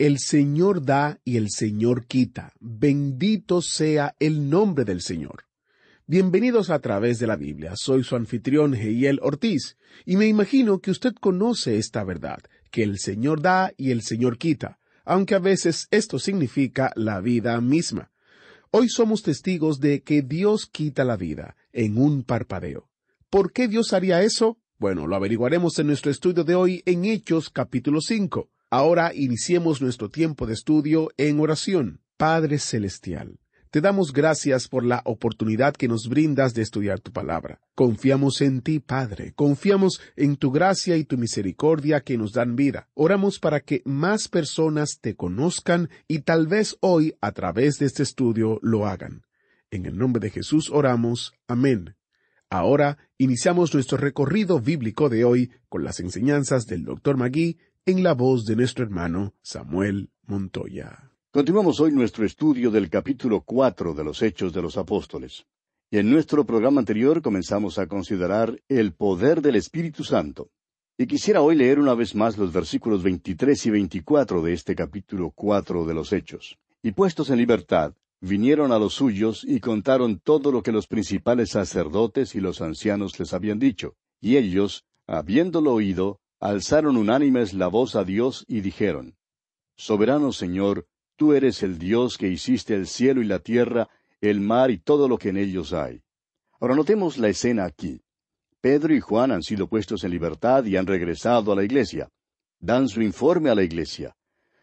El Señor da y el Señor quita. Bendito sea el nombre del Señor. Bienvenidos a través de la Biblia. Soy su anfitrión Heiel Ortiz y me imagino que usted conoce esta verdad, que el Señor da y el Señor quita, aunque a veces esto significa la vida misma. Hoy somos testigos de que Dios quita la vida en un parpadeo. ¿Por qué Dios haría eso? Bueno, lo averiguaremos en nuestro estudio de hoy en Hechos capítulo 5. Ahora iniciemos nuestro tiempo de estudio en oración. Padre Celestial. Te damos gracias por la oportunidad que nos brindas de estudiar tu palabra. Confiamos en ti, Padre. Confiamos en tu gracia y tu misericordia que nos dan vida. Oramos para que más personas te conozcan y tal vez hoy, a través de este estudio, lo hagan. En el nombre de Jesús oramos. Amén. Ahora iniciamos nuestro recorrido bíblico de hoy con las enseñanzas del Dr. Magui en la voz de nuestro hermano Samuel Montoya. Continuamos hoy nuestro estudio del capítulo cuatro de los Hechos de los Apóstoles. Y en nuestro programa anterior comenzamos a considerar el poder del Espíritu Santo. Y quisiera hoy leer una vez más los versículos 23 y 24 de este capítulo cuatro de los Hechos. Y puestos en libertad, vinieron a los suyos y contaron todo lo que los principales sacerdotes y los ancianos les habían dicho. Y ellos, habiéndolo oído, alzaron unánimes la voz a Dios y dijeron, Soberano Señor, Tú eres el Dios que hiciste el cielo y la tierra, el mar y todo lo que en ellos hay. Ahora notemos la escena aquí. Pedro y Juan han sido puestos en libertad y han regresado a la iglesia. Dan su informe a la iglesia.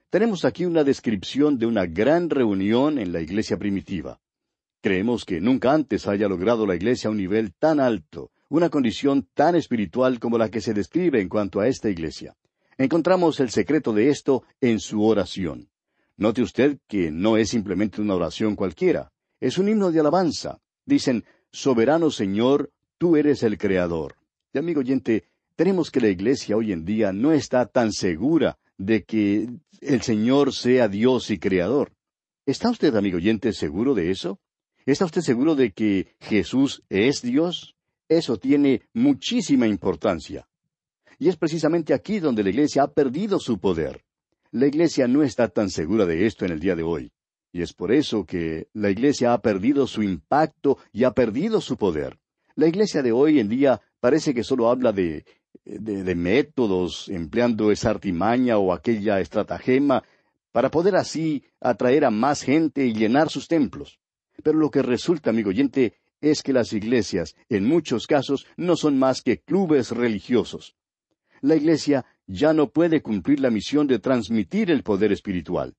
Tenemos aquí una descripción de una gran reunión en la iglesia primitiva. Creemos que nunca antes haya logrado la iglesia un nivel tan alto, una condición tan espiritual como la que se describe en cuanto a esta iglesia. Encontramos el secreto de esto en su oración. Note usted que no es simplemente una oración cualquiera, es un himno de alabanza. Dicen, Soberano Señor, tú eres el Creador. Y amigo oyente, tenemos que la Iglesia hoy en día no está tan segura de que el Señor sea Dios y Creador. ¿Está usted, amigo oyente, seguro de eso? ¿Está usted seguro de que Jesús es Dios? Eso tiene muchísima importancia. Y es precisamente aquí donde la Iglesia ha perdido su poder. La Iglesia no está tan segura de esto en el día de hoy. Y es por eso que la Iglesia ha perdido su impacto y ha perdido su poder. La Iglesia de hoy en día parece que solo habla de, de, métodos, empleando esa artimaña o aquella estratagema, para poder así atraer a más gente y llenar sus templos. Pero lo que resulta, amigo oyente, es que las iglesias, en muchos casos, no son más que clubes religiosos. La iglesia ya no puede cumplir la misión de transmitir el poder espiritual.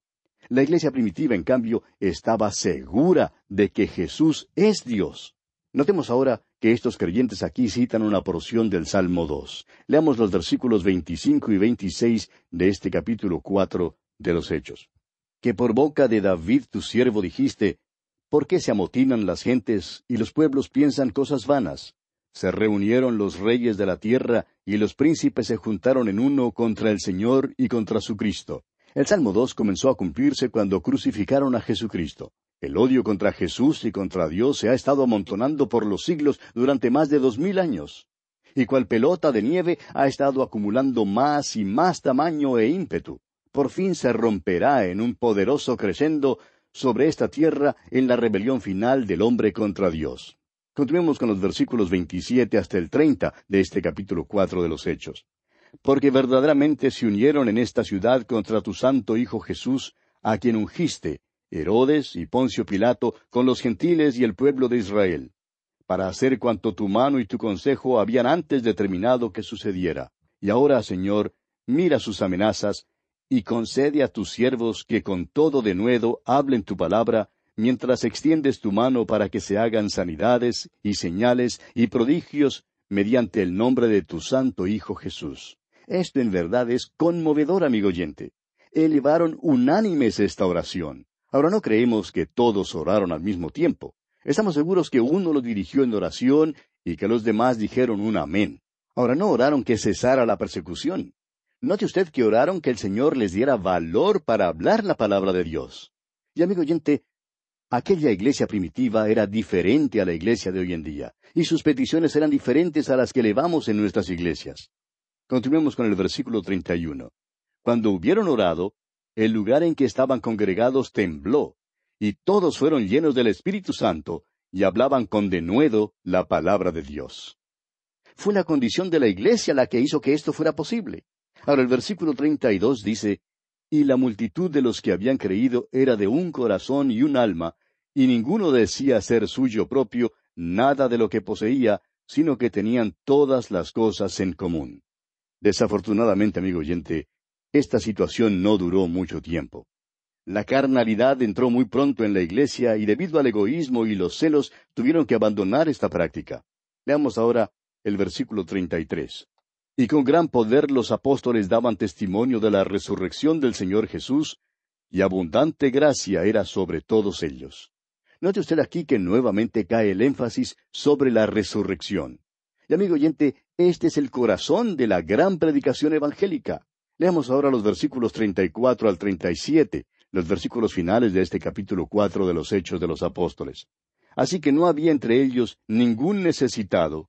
La iglesia primitiva, en cambio, estaba segura de que Jesús es Dios. Notemos ahora que estos creyentes aquí citan una porción del Salmo 2. Leamos los versículos 25 y 26 de este capítulo 4 de los Hechos. Que por boca de David tu siervo dijiste, ¿por qué se amotinan las gentes y los pueblos piensan cosas vanas? Se reunieron los reyes de la tierra y los príncipes se juntaron en uno contra el Señor y contra su Cristo. El Salmo 2 comenzó a cumplirse cuando crucificaron a Jesucristo. El odio contra Jesús y contra Dios se ha estado amontonando por los siglos durante más de dos mil años. Y cual pelota de nieve ha estado acumulando más y más tamaño e ímpetu. Por fin se romperá en un poderoso crescendo sobre esta tierra en la rebelión final del hombre contra Dios. Continuemos con los versículos 27 hasta el 30 de este capítulo 4 de los Hechos. Porque verdaderamente se unieron en esta ciudad contra tu santo Hijo Jesús, a quien ungiste, Herodes y Poncio Pilato, con los gentiles y el pueblo de Israel, para hacer cuanto tu mano y tu consejo habían antes determinado que sucediera. Y ahora, Señor, mira sus amenazas, y concede a tus siervos que con todo denuedo hablen tu palabra, mientras extiendes tu mano para que se hagan sanidades y señales y prodigios mediante el nombre de tu santo Hijo Jesús. Esto en verdad es conmovedor, amigo oyente. Elevaron unánimes esta oración. Ahora no creemos que todos oraron al mismo tiempo. Estamos seguros que uno lo dirigió en oración y que los demás dijeron un amén. Ahora no oraron que cesara la persecución. Note usted que oraron que el Señor les diera valor para hablar la palabra de Dios. Y amigo oyente, aquella iglesia primitiva era diferente a la iglesia de hoy en día, y sus peticiones eran diferentes a las que elevamos en nuestras iglesias. Continuemos con el versículo 31. Cuando hubieron orado, el lugar en que estaban congregados tembló, y todos fueron llenos del Espíritu Santo, y hablaban con denuedo la palabra de Dios. Fue la condición de la iglesia la que hizo que esto fuera posible. Ahora el versículo 32 dice, Y la multitud de los que habían creído era de un corazón y un alma, y ninguno decía ser suyo propio nada de lo que poseía, sino que tenían todas las cosas en común. Desafortunadamente, amigo oyente, esta situación no duró mucho tiempo. La carnalidad entró muy pronto en la iglesia y debido al egoísmo y los celos tuvieron que abandonar esta práctica. Leamos ahora el versículo 33. Y con gran poder los apóstoles daban testimonio de la resurrección del Señor Jesús, y abundante gracia era sobre todos ellos. Note usted aquí que nuevamente cae el énfasis sobre la resurrección. Y amigo oyente, este es el corazón de la gran predicación evangélica. Leamos ahora los versículos 34 al 37, los versículos finales de este capítulo cuatro de los Hechos de los Apóstoles. Así que no había entre ellos ningún necesitado,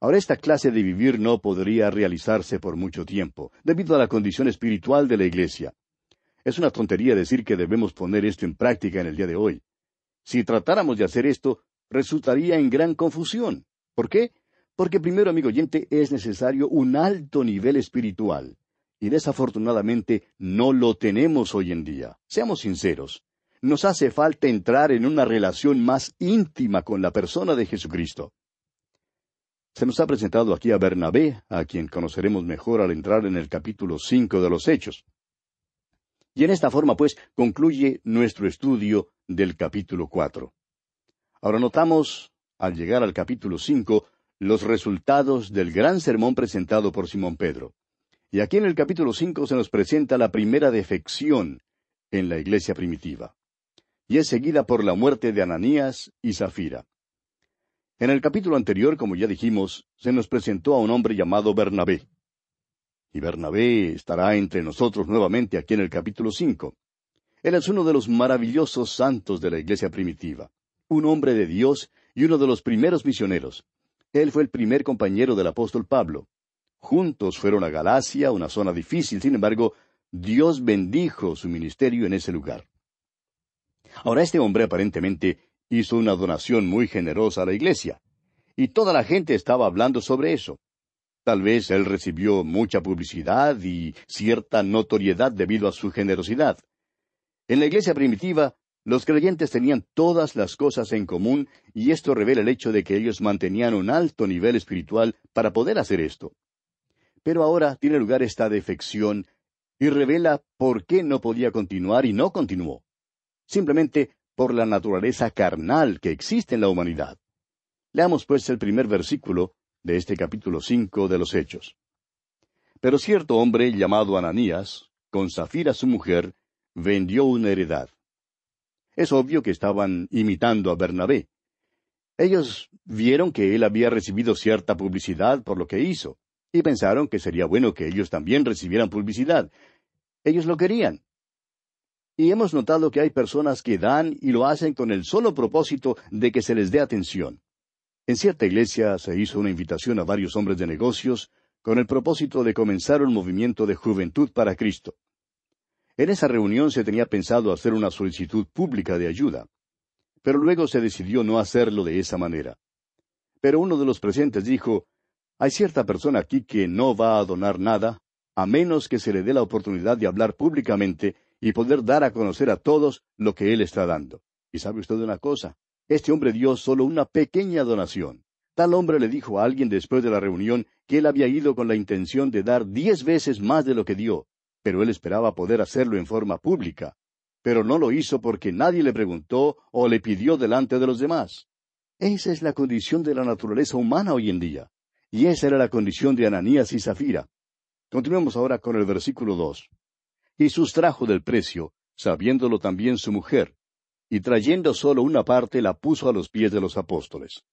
Ahora esta clase de vivir no podría realizarse por mucho tiempo, debido a la condición espiritual de la Iglesia. Es una tontería decir que debemos poner esto en práctica en el día de hoy. Si tratáramos de hacer esto, resultaría en gran confusión. ¿Por qué? Porque primero, amigo oyente, es necesario un alto nivel espiritual y desafortunadamente no lo tenemos hoy en día. Seamos sinceros, nos hace falta entrar en una relación más íntima con la persona de Jesucristo. Se nos ha presentado aquí a Bernabé, a quien conoceremos mejor al entrar en el capítulo cinco de los Hechos. Y en esta forma, pues, concluye nuestro estudio del capítulo cuatro. Ahora notamos, al llegar al capítulo cinco, los resultados del gran sermón presentado por Simón Pedro. Y aquí en el capítulo cinco se nos presenta la primera defección en la iglesia primitiva. Y es seguida por la muerte de Ananías y Zafira. En el capítulo anterior, como ya dijimos, se nos presentó a un hombre llamado Bernabé. Y Bernabé estará entre nosotros nuevamente aquí en el capítulo cinco. Él es uno de los maravillosos santos de la iglesia primitiva, un hombre de Dios y uno de los primeros misioneros. Él fue el primer compañero del apóstol Pablo. Juntos fueron a Galacia, una zona difícil, sin embargo, Dios bendijo su ministerio en ese lugar. Ahora este hombre aparentemente hizo una donación muy generosa a la iglesia, y toda la gente estaba hablando sobre eso. Tal vez él recibió mucha publicidad y cierta notoriedad debido a su generosidad. En la iglesia primitiva, los creyentes tenían todas las cosas en común y esto revela el hecho de que ellos mantenían un alto nivel espiritual para poder hacer esto. Pero ahora tiene lugar esta defección y revela por qué no podía continuar y no continuó. simplemente por la naturaleza carnal que existe en la humanidad. Leamos pues el primer versículo de este capítulo cinco de los Hechos. Pero cierto hombre llamado Ananías, con Zafira su mujer, vendió una heredad. Es obvio que estaban imitando a Bernabé. Ellos vieron que él había recibido cierta publicidad por lo que hizo, y pensaron que sería bueno que ellos también recibieran publicidad. Ellos lo querían. Y hemos notado que hay personas que dan y lo hacen con el solo propósito de que se les dé atención. En cierta iglesia se hizo una invitación a varios hombres de negocios con el propósito de comenzar un movimiento de juventud para Cristo. En esa reunión se tenía pensado hacer una solicitud pública de ayuda, pero luego se decidió no hacerlo de esa manera. Pero uno de los presentes dijo, hay cierta persona aquí que no va a donar nada, a menos que se le dé la oportunidad de hablar públicamente y poder dar a conocer a todos lo que él está dando. Y sabe usted una cosa, este hombre dio solo una pequeña donación. Tal hombre le dijo a alguien después de la reunión que él había ido con la intención de dar diez veces más de lo que dio, pero él esperaba poder hacerlo en forma pública. Pero no lo hizo porque nadie le preguntó o le pidió delante de los demás. Esa es la condición de la naturaleza humana hoy en día. Y esa era la condición de Ananías y Zafira. Continuemos ahora con el versículo dos y sustrajo del precio, sabiéndolo también su mujer, y trayendo solo una parte la puso a los pies de los apóstoles.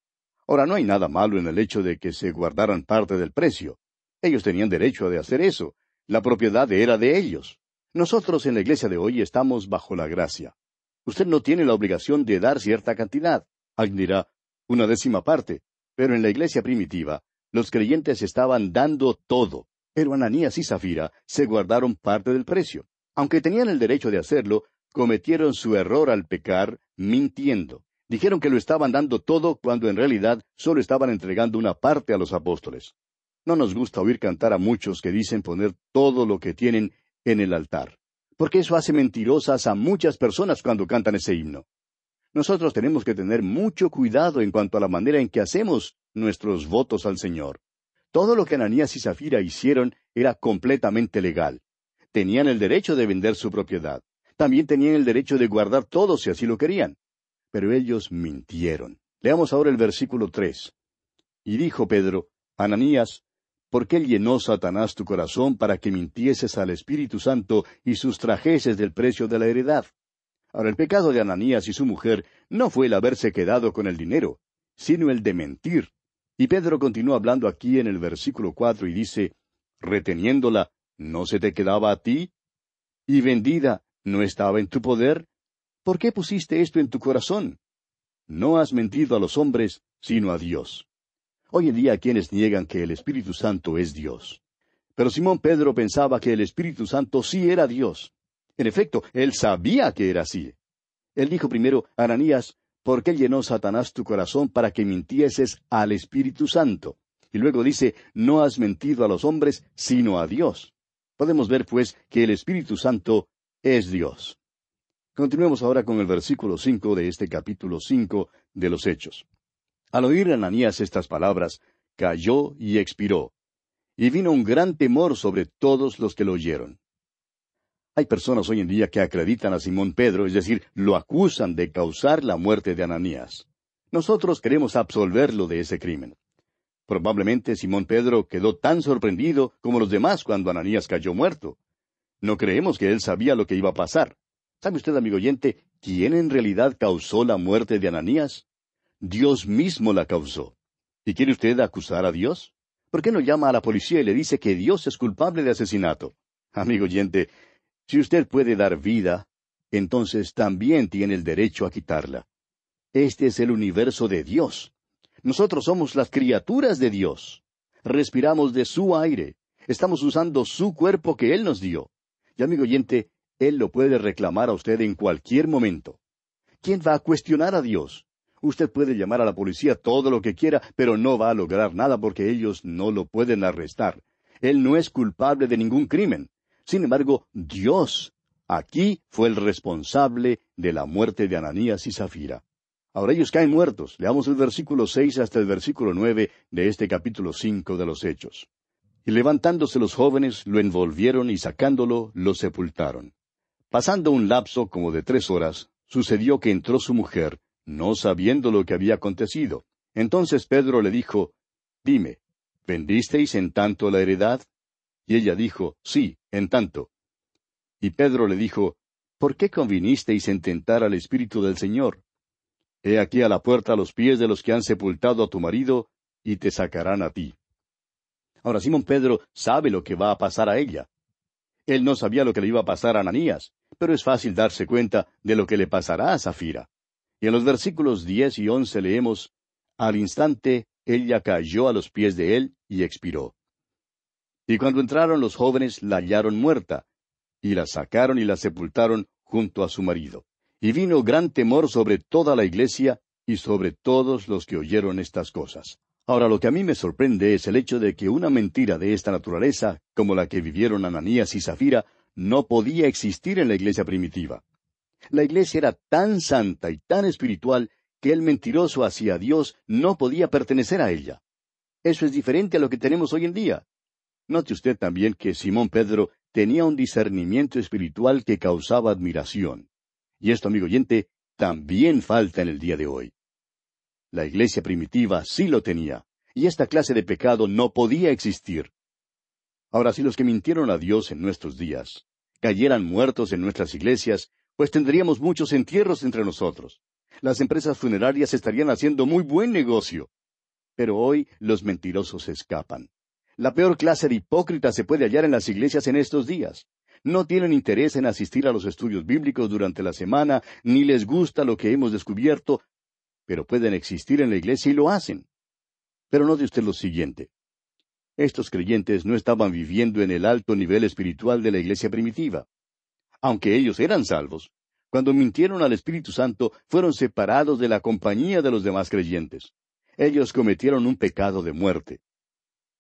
Ahora no hay nada malo en el hecho de que se guardaran parte del precio. Ellos tenían derecho de hacer eso. La propiedad era de ellos. Nosotros en la iglesia de hoy estamos bajo la gracia. Usted no tiene la obligación de dar cierta cantidad. Alguien una décima parte. Pero en la iglesia primitiva, los creyentes estaban dando todo. Pero Ananías y Zafira se guardaron parte del precio. Aunque tenían el derecho de hacerlo, cometieron su error al pecar mintiendo. Dijeron que lo estaban dando todo cuando en realidad solo estaban entregando una parte a los apóstoles. No nos gusta oír cantar a muchos que dicen poner todo lo que tienen en el altar, porque eso hace mentirosas a muchas personas cuando cantan ese himno. Nosotros tenemos que tener mucho cuidado en cuanto a la manera en que hacemos nuestros votos al Señor. Todo lo que Ananías y Zafira hicieron era completamente legal. Tenían el derecho de vender su propiedad. También tenían el derecho de guardar todo si así lo querían. Pero ellos mintieron. Leamos ahora el versículo tres. Y dijo Pedro, Ananías, ¿por qué llenó Satanás tu corazón para que mintieses al Espíritu Santo y sustrajeses del precio de la heredad? Ahora el pecado de Ananías y su mujer no fue el haberse quedado con el dinero, sino el de mentir. Y Pedro continúa hablando aquí en el versículo cuatro y dice, reteniéndola, ¿no se te quedaba a ti? ¿Y vendida, no estaba en tu poder? ¿Por qué pusiste esto en tu corazón? No has mentido a los hombres, sino a Dios. Hoy en día quienes niegan que el Espíritu Santo es Dios. Pero Simón Pedro pensaba que el Espíritu Santo sí era Dios. En efecto, él sabía que era así. Él dijo primero, Ananías, ¿por qué llenó Satanás tu corazón para que mintieses al Espíritu Santo? Y luego dice, no has mentido a los hombres, sino a Dios. Podemos ver, pues, que el Espíritu Santo es Dios. Continuemos ahora con el versículo cinco de este capítulo cinco de los Hechos. Al oír Ananías estas palabras, cayó y expiró, y vino un gran temor sobre todos los que lo oyeron. Hay personas hoy en día que acreditan a Simón Pedro, es decir, lo acusan de causar la muerte de Ananías. Nosotros queremos absolverlo de ese crimen. Probablemente Simón Pedro quedó tan sorprendido como los demás cuando Ananías cayó muerto. No creemos que él sabía lo que iba a pasar. ¿Sabe usted, amigo oyente, quién en realidad causó la muerte de Ananías? Dios mismo la causó. ¿Y quiere usted acusar a Dios? ¿Por qué no llama a la policía y le dice que Dios es culpable de asesinato? Amigo oyente, si usted puede dar vida, entonces también tiene el derecho a quitarla. Este es el universo de Dios. Nosotros somos las criaturas de Dios. Respiramos de su aire. Estamos usando su cuerpo que Él nos dio. Y amigo oyente, Él lo puede reclamar a usted en cualquier momento. ¿Quién va a cuestionar a Dios? Usted puede llamar a la policía todo lo que quiera, pero no va a lograr nada porque ellos no lo pueden arrestar. Él no es culpable de ningún crimen. Sin embargo, Dios aquí fue el responsable de la muerte de Ananías y Zafira. Ahora ellos caen muertos. Leamos el versículo seis hasta el versículo nueve de este capítulo cinco de los Hechos. Y levantándose los jóvenes, lo envolvieron y sacándolo, lo sepultaron. Pasando un lapso como de tres horas, sucedió que entró su mujer, no sabiendo lo que había acontecido. Entonces Pedro le dijo, Dime, ¿vendisteis en tanto la heredad? Y ella dijo, Sí, en tanto. Y Pedro le dijo, ¿Por qué convinisteis en tentar al Espíritu del Señor? He aquí a la puerta a los pies de los que han sepultado a tu marido, y te sacarán a ti. Ahora Simón Pedro sabe lo que va a pasar a ella. Él no sabía lo que le iba a pasar a Ananías, pero es fácil darse cuenta de lo que le pasará a Zafira. Y en los versículos diez y once leemos, Al instante ella cayó a los pies de él y expiró. Y cuando entraron los jóvenes la hallaron muerta, y la sacaron y la sepultaron junto a su marido. Y vino gran temor sobre toda la iglesia y sobre todos los que oyeron estas cosas. Ahora lo que a mí me sorprende es el hecho de que una mentira de esta naturaleza, como la que vivieron Ananías y Zafira, no podía existir en la iglesia primitiva. La iglesia era tan santa y tan espiritual que el mentiroso hacia Dios no podía pertenecer a ella. Eso es diferente a lo que tenemos hoy en día. Note usted también que Simón Pedro tenía un discernimiento espiritual que causaba admiración. Y esto, amigo oyente, también falta en el día de hoy. La iglesia primitiva sí lo tenía, y esta clase de pecado no podía existir. Ahora, si los que mintieron a Dios en nuestros días cayeran muertos en nuestras iglesias, pues tendríamos muchos entierros entre nosotros. Las empresas funerarias estarían haciendo muy buen negocio. Pero hoy los mentirosos escapan. La peor clase de hipócritas se puede hallar en las iglesias en estos días. No tienen interés en asistir a los estudios bíblicos durante la semana, ni les gusta lo que hemos descubierto, pero pueden existir en la iglesia y lo hacen. Pero note usted lo siguiente. Estos creyentes no estaban viviendo en el alto nivel espiritual de la iglesia primitiva. Aunque ellos eran salvos, cuando mintieron al Espíritu Santo fueron separados de la compañía de los demás creyentes. Ellos cometieron un pecado de muerte.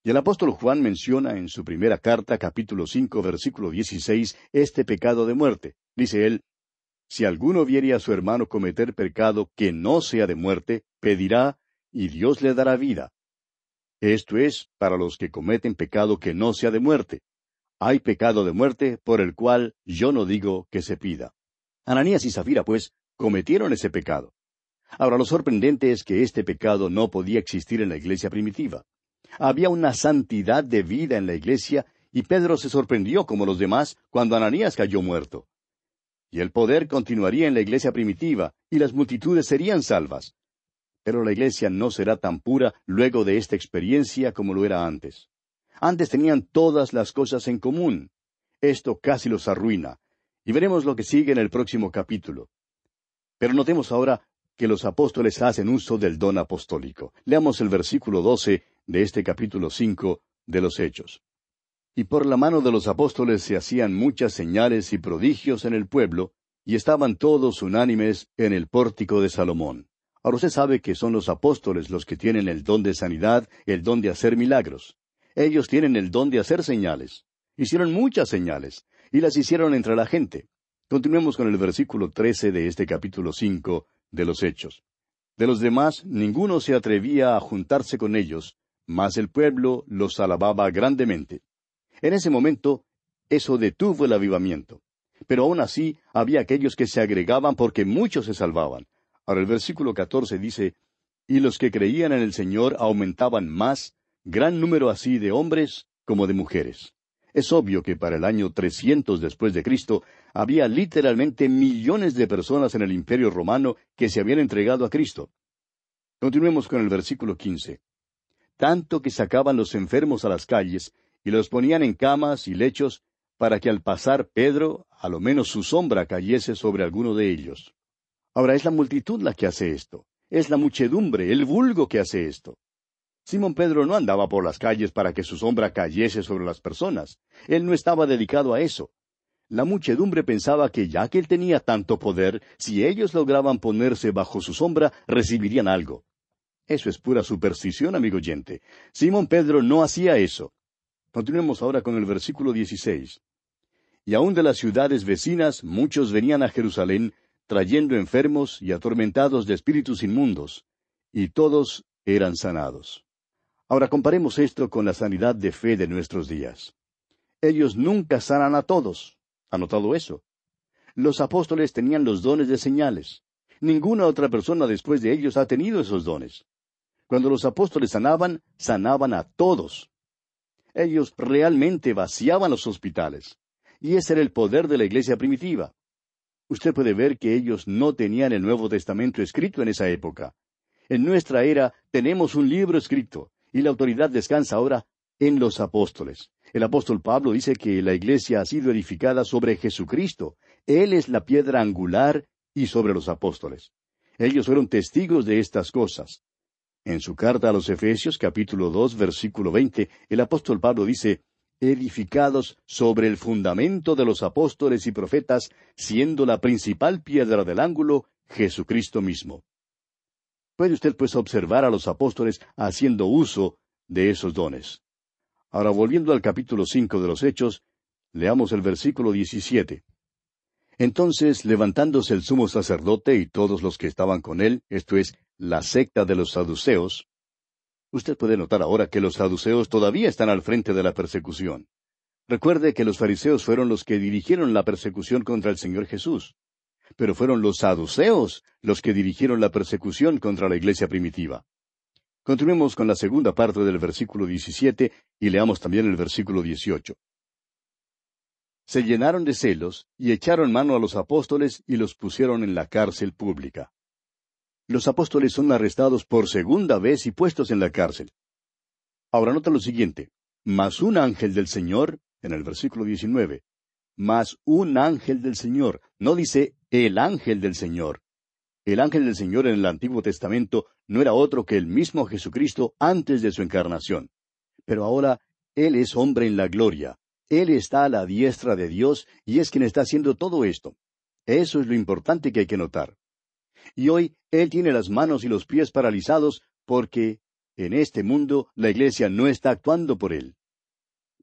Y el apóstol Juan menciona en su primera carta, capítulo cinco, versículo dieciséis, este pecado de muerte. Dice él, si alguno viere a su hermano cometer pecado que no sea de muerte, pedirá, y Dios le dará vida. Esto es para los que cometen pecado que no sea de muerte. Hay pecado de muerte por el cual yo no digo que se pida. Ananías y Zafira, pues, cometieron ese pecado. Ahora lo sorprendente es que este pecado no podía existir en la iglesia primitiva. Había una santidad de vida en la iglesia y Pedro se sorprendió como los demás cuando Ananías cayó muerto y el poder continuaría en la iglesia primitiva, y las multitudes serían salvas. Pero la iglesia no será tan pura luego de esta experiencia como lo era antes. Antes tenían todas las cosas en común. Esto casi los arruina. Y veremos lo que sigue en el próximo capítulo. Pero notemos ahora que los apóstoles hacen uso del don apostólico. Leamos el versículo doce de este capítulo cinco de los Hechos. Y por la mano de los apóstoles se hacían muchas señales y prodigios en el pueblo, y estaban todos unánimes en el pórtico de Salomón. Ahora usted sabe que son los apóstoles los que tienen el don de sanidad, el don de hacer milagros. Ellos tienen el don de hacer señales. Hicieron muchas señales, y las hicieron entre la gente. Continuemos con el versículo trece de este capítulo cinco de los Hechos. De los demás ninguno se atrevía a juntarse con ellos, mas el pueblo los alababa grandemente. En ese momento, eso detuvo el avivamiento. Pero aún así, había aquellos que se agregaban porque muchos se salvaban. Ahora el versículo catorce dice, Y los que creían en el Señor aumentaban más, gran número así de hombres como de mujeres. Es obvio que para el año trescientos después de Cristo había literalmente millones de personas en el Imperio romano que se habían entregado a Cristo. Continuemos con el versículo quince. Tanto que sacaban los enfermos a las calles y los ponían en camas y lechos para que al pasar Pedro, a lo menos su sombra cayese sobre alguno de ellos. Ahora es la multitud la que hace esto, es la muchedumbre, el vulgo que hace esto. Simón Pedro no andaba por las calles para que su sombra cayese sobre las personas, él no estaba dedicado a eso. La muchedumbre pensaba que ya que él tenía tanto poder, si ellos lograban ponerse bajo su sombra, recibirían algo. Eso es pura superstición, amigo oyente. Simón Pedro no hacía eso. Continuemos ahora con el versículo 16. Y aun de las ciudades vecinas muchos venían a Jerusalén, trayendo enfermos y atormentados de espíritus inmundos, y todos eran sanados. Ahora comparemos esto con la sanidad de fe de nuestros días. Ellos nunca sanan a todos. ¿Ha notado eso? Los apóstoles tenían los dones de señales. Ninguna otra persona después de ellos ha tenido esos dones. Cuando los apóstoles sanaban, sanaban a todos. Ellos realmente vaciaban los hospitales. Y ese era el poder de la iglesia primitiva. Usted puede ver que ellos no tenían el Nuevo Testamento escrito en esa época. En nuestra era tenemos un libro escrito, y la autoridad descansa ahora en los apóstoles. El apóstol Pablo dice que la iglesia ha sido edificada sobre Jesucristo. Él es la piedra angular y sobre los apóstoles. Ellos fueron testigos de estas cosas. En su carta a los Efesios capítulo dos versículo veinte, el apóstol Pablo dice, edificados sobre el fundamento de los apóstoles y profetas, siendo la principal piedra del ángulo Jesucristo mismo. Puede usted pues observar a los apóstoles haciendo uso de esos dones. Ahora volviendo al capítulo cinco de los Hechos, leamos el versículo diecisiete. Entonces, levantándose el sumo sacerdote y todos los que estaban con él, esto es, la secta de los saduceos, usted puede notar ahora que los saduceos todavía están al frente de la persecución. Recuerde que los fariseos fueron los que dirigieron la persecución contra el Señor Jesús, pero fueron los saduceos los que dirigieron la persecución contra la iglesia primitiva. Continuemos con la segunda parte del versículo 17 y leamos también el versículo 18 se llenaron de celos y echaron mano a los apóstoles y los pusieron en la cárcel pública. Los apóstoles son arrestados por segunda vez y puestos en la cárcel. Ahora nota lo siguiente. Mas un ángel del Señor, en el versículo 19, mas un ángel del Señor, no dice el ángel del Señor. El ángel del Señor en el Antiguo Testamento no era otro que el mismo Jesucristo antes de su encarnación. Pero ahora Él es hombre en la gloria, él está a la diestra de Dios y es quien está haciendo todo esto. Eso es lo importante que hay que notar. Y hoy Él tiene las manos y los pies paralizados porque en este mundo la Iglesia no está actuando por Él.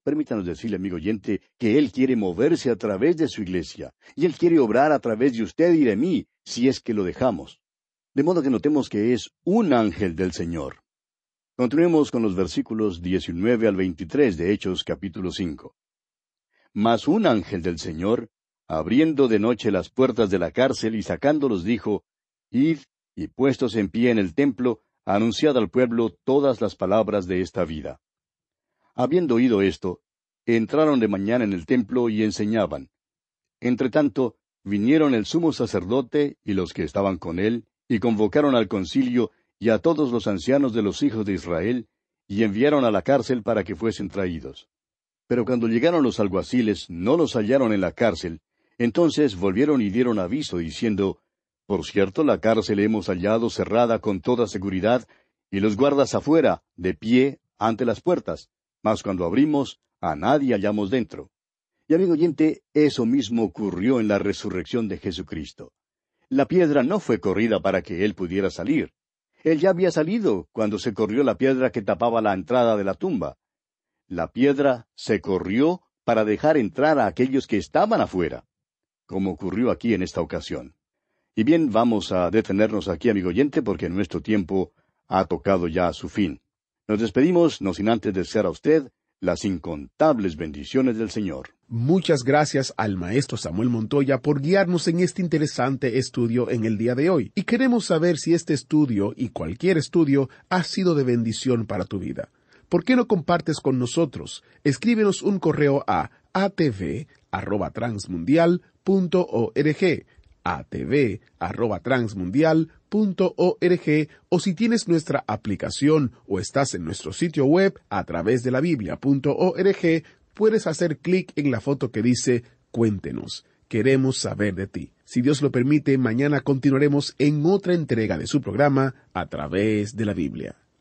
Permítanos decirle, amigo oyente, que Él quiere moverse a través de su Iglesia, y Él quiere obrar a través de usted y de mí, si es que lo dejamos. De modo que notemos que es un ángel del Señor. Continuemos con los versículos 19 al 23 de Hechos capítulo 5. Mas un ángel del Señor, abriendo de noche las puertas de la cárcel y sacándolos, dijo, Id y puestos en pie en el templo, anunciad al pueblo todas las palabras de esta vida. Habiendo oído esto, entraron de mañana en el templo y enseñaban. Entretanto, vinieron el sumo sacerdote y los que estaban con él, y convocaron al concilio y a todos los ancianos de los hijos de Israel, y enviaron a la cárcel para que fuesen traídos. Pero cuando llegaron los alguaciles no los hallaron en la cárcel, entonces volvieron y dieron aviso diciendo, Por cierto, la cárcel hemos hallado cerrada con toda seguridad, y los guardas afuera, de pie, ante las puertas, mas cuando abrimos, a nadie hallamos dentro. Y amigo oyente, eso mismo ocurrió en la resurrección de Jesucristo. La piedra no fue corrida para que él pudiera salir. Él ya había salido cuando se corrió la piedra que tapaba la entrada de la tumba. La piedra se corrió para dejar entrar a aquellos que estaban afuera, como ocurrió aquí en esta ocasión. Y bien, vamos a detenernos aquí, amigo oyente, porque nuestro tiempo ha tocado ya su fin. Nos despedimos, no sin antes desear a usted las incontables bendiciones del Señor. Muchas gracias al maestro Samuel Montoya por guiarnos en este interesante estudio en el día de hoy. Y queremos saber si este estudio y cualquier estudio ha sido de bendición para tu vida. ¿Por qué no compartes con nosotros? Escríbenos un correo a atv@transmundial.org atv@transmundial.org o si tienes nuestra aplicación o estás en nuestro sitio web a través de la biblia.org, puedes hacer clic en la foto que dice Cuéntenos. Queremos saber de ti. Si Dios lo permite, mañana continuaremos en otra entrega de su programa a través de la Biblia.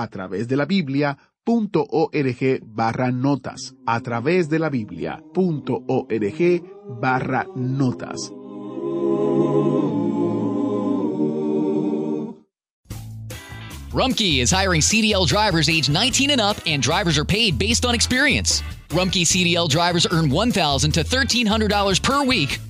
a través de la Biblia.org barra notas. A través de la Biblia.org barra notas. Rumkey is hiring CDL drivers age 19 and up, and drivers are paid based on experience. Rumkey CDL drivers earn 1,000 to $1,300 per week,